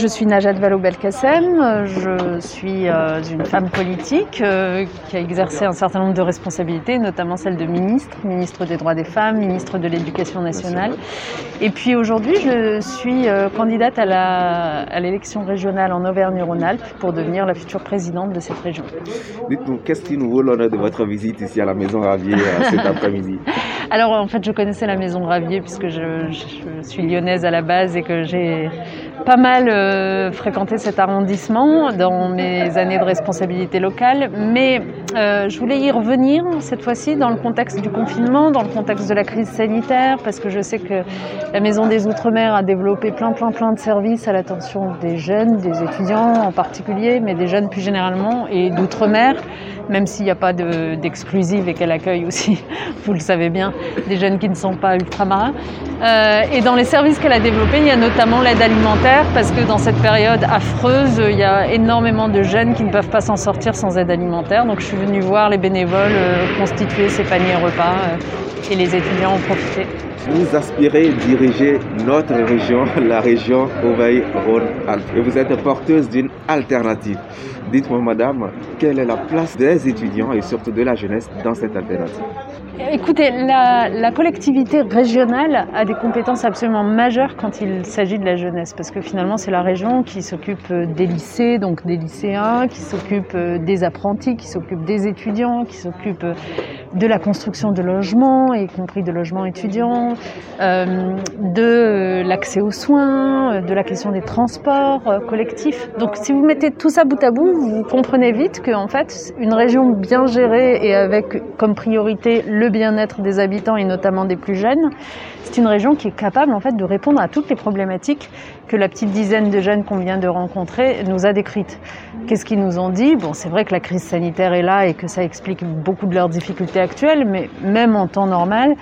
Je suis Najat Vallaud-Belkacem, je suis euh, une femme politique euh, qui a exercé un certain nombre de responsabilités, notamment celle de ministre, ministre des droits des femmes, ministre de l'éducation nationale. Et puis aujourd'hui, je suis euh, candidate à l'élection régionale en Auvergne-Rhône-Alpes pour devenir la future présidente de cette région. Dites-nous, qu'est-ce qui nous vaut l'honneur de votre visite ici à la Maison Ravier cet après-midi Alors en fait, je connaissais la Maison Ravier puisque je, je suis lyonnaise à la base et que j'ai pas mal euh, fréquenté cet arrondissement dans mes années de responsabilité locale, mais euh, je voulais y revenir cette fois-ci dans le contexte du confinement, dans le contexte de la crise sanitaire, parce que je sais que la Maison des Outre-mer a développé plein, plein, plein de services à l'attention des jeunes, des étudiants en particulier, mais des jeunes plus généralement, et d'outre-mer, même s'il n'y a pas d'exclusive et qu'elle accueille aussi, vous le savez bien, des jeunes qui ne sont pas ultramarins. Euh, et dans les services qu'elle a développés, il y a notamment l'aide alimentaire, parce que dans cette période affreuse, il y a énormément de jeunes qui ne peuvent pas s'en sortir sans aide alimentaire. Donc je suis venue voir les bénévoles euh, constituer ces paniers repas euh, et les étudiants en profiter. Vous aspirez diriger notre région, la région Auvergne-Rhône-Alpes. Et vous êtes porteuse d'une alternative. Dites-moi, madame, quelle est la place des étudiants et surtout de la jeunesse dans cette alternative? Écoutez, la, collectivité régionale a des compétences absolument majeures quand il s'agit de la jeunesse, parce que finalement c'est la région qui s'occupe des lycées, donc des lycéens, qui s'occupe des apprentis, qui s'occupe des étudiants, qui s'occupe de la construction de logements, y compris de logements étudiants, euh, de l'accès aux soins, de la question des transports euh, collectifs. Donc si vous mettez tout ça bout à bout, vous comprenez vite qu'en fait, une région bien gérée et avec comme priorité le bien-être des habitants et notamment des plus jeunes, c'est une région qui est capable en fait de répondre à toutes les problématiques que la petite dizaine de jeunes qu'on vient de rencontrer nous a décrites. Qu'est-ce qu'ils nous ont dit? Bon, c'est vrai que la crise sanitaire est là et que ça explique beaucoup de leurs difficultés actuelles, mais même en temps normal,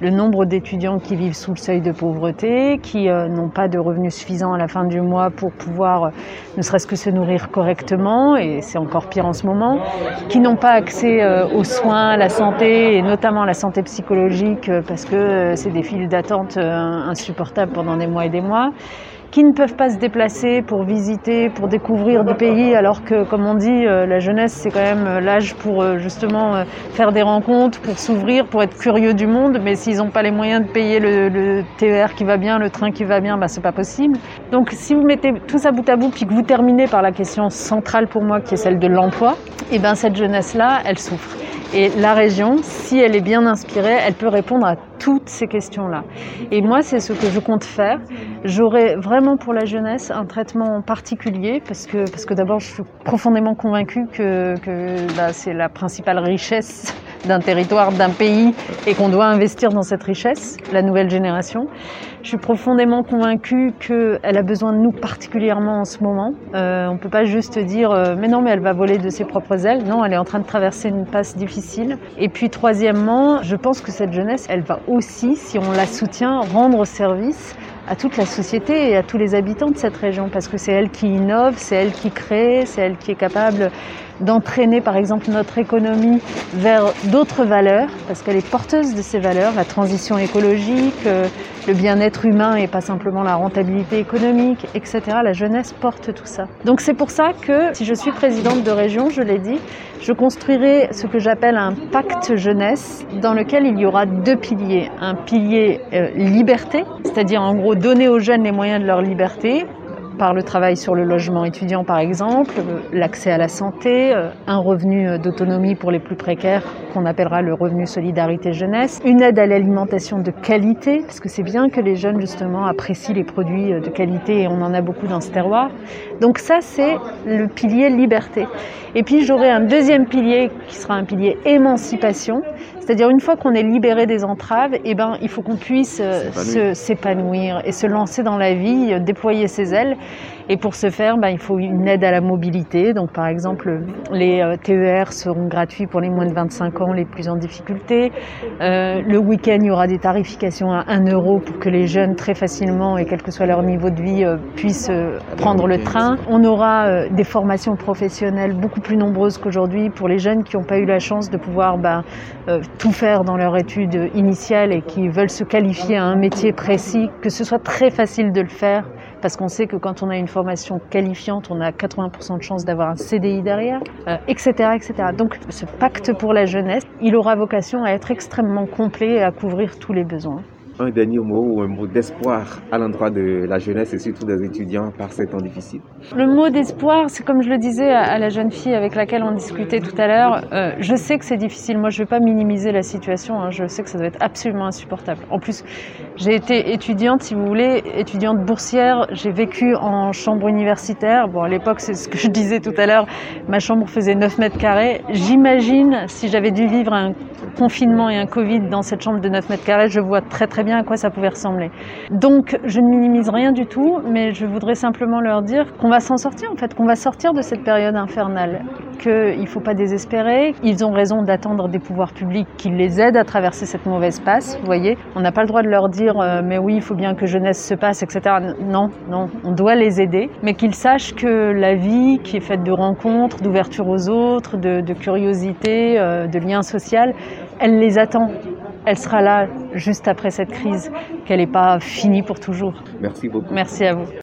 le nombre d'étudiants qui vivent sous le seuil de pauvreté, qui euh, n'ont pas de revenus suffisants à la fin du mois pour pouvoir euh, ne serait-ce que se nourrir correctement, et c'est encore pire en ce moment, qui n'ont pas accès euh, aux soins, à la santé, et notamment à la santé psychologique, parce que c'est des files d'attente insupportables pendant des mois et des mois qui ne peuvent pas se déplacer pour visiter, pour découvrir du pays, alors que, comme on dit, euh, la jeunesse, c'est quand même euh, l'âge pour euh, justement faire des rencontres, pour s'ouvrir, pour être curieux du monde. Mais s'ils n'ont pas les moyens de payer le, TER qui va bien, le train qui va bien, bah, c'est pas possible. Donc, si vous mettez tout ça bout à bout, puis que vous terminez par la question centrale pour moi, qui est celle de l'emploi, et eh ben cette jeunesse-là, elle souffre. Et la région, si elle est bien inspirée, elle peut répondre à toutes ces questions-là. Et moi, c'est ce que je compte faire. J'aurai vraiment pour la jeunesse un traitement particulier parce que, parce que d'abord, je suis profondément convaincue que, que bah, c'est la principale richesse d'un territoire, d'un pays, et qu'on doit investir dans cette richesse, la nouvelle génération. Je suis profondément convaincue qu'elle a besoin de nous particulièrement en ce moment. Euh, on ne peut pas juste dire euh, mais non mais elle va voler de ses propres ailes. Non, elle est en train de traverser une passe difficile. Et puis troisièmement, je pense que cette jeunesse, elle va aussi, si on la soutient, rendre service à toute la société et à tous les habitants de cette région parce que c'est elle qui innove, c'est elle qui crée, c'est elle qui est capable d'entraîner par exemple notre économie vers d'autres valeurs, parce qu'elle est porteuse de ces valeurs, la transition écologique, euh, le bien-être humain et pas simplement la rentabilité économique, etc. La jeunesse porte tout ça. Donc c'est pour ça que si je suis présidente de région, je l'ai dit, je construirai ce que j'appelle un pacte jeunesse dans lequel il y aura deux piliers. Un pilier euh, liberté, c'est-à-dire en gros donner aux jeunes les moyens de leur liberté, par le travail sur le logement étudiant par exemple, euh, l'accès à la santé, euh, un revenu euh, d'autonomie pour les plus précaires qu'on appellera le revenu solidarité jeunesse, une aide à l'alimentation de qualité, parce que c'est bien que les jeunes justement apprécient les produits de qualité et on en a beaucoup dans ce terroir. Donc ça c'est le pilier liberté. Et puis j'aurai un deuxième pilier qui sera un pilier émancipation, c'est-à-dire une fois qu'on est libéré des entraves, eh ben, il faut qu'on puisse s'épanouir et se lancer dans la vie, déployer ses ailes. Et pour ce faire, ben, il faut une aide à la mobilité. Donc, par exemple, les euh, TER seront gratuits pour les moins de 25 ans les plus en difficulté. Euh, le week-end, il y aura des tarifications à 1 euro pour que les jeunes, très facilement, et quel que soit leur niveau de vie, euh, puissent prendre le train. On aura des formations professionnelles beaucoup plus nombreuses qu'aujourd'hui pour les jeunes qui n'ont pas eu la chance de pouvoir ben, tout faire dans leur étude initiale et qui veulent se qualifier à un métier précis, que ce soit très facile de le faire parce qu'on sait que quand on a une formation qualifiante, on a 80% de chances d'avoir un CDI derrière, etc., etc. Donc ce pacte pour la jeunesse, il aura vocation à être extrêmement complet et à couvrir tous les besoins un dernier mot ou un mot d'espoir à l'endroit de la jeunesse et surtout des étudiants par ces temps difficiles. Le mot d'espoir, c'est comme je le disais à la jeune fille avec laquelle on discutait tout à l'heure, euh, je sais que c'est difficile, moi je ne vais pas minimiser la situation, hein. je sais que ça doit être absolument insupportable. En plus, j'ai été étudiante, si vous voulez, étudiante boursière, j'ai vécu en chambre universitaire, bon à l'époque c'est ce que je disais tout à l'heure, ma chambre faisait 9 mètres carrés, j'imagine si j'avais dû vivre un confinement et un Covid dans cette chambre de 9 mètres carrés, je vois très très bien à quoi ça pouvait ressembler. Donc je ne minimise rien du tout, mais je voudrais simplement leur dire qu'on va s'en sortir en fait, qu'on va sortir de cette période infernale, qu'il ne faut pas désespérer. Ils ont raison d'attendre des pouvoirs publics qui les aident à traverser cette mauvaise passe. Vous voyez, on n'a pas le droit de leur dire euh, mais oui, il faut bien que jeunesse se passe, etc. Non, non, on doit les aider, mais qu'ils sachent que la vie qui est faite de rencontres, d'ouverture aux autres, de, curiosité, euh, de liens sociaux, elle les attend elle sera là juste après cette crise, qu'elle n'est pas finie pour toujours. Merci beaucoup. Merci à vous.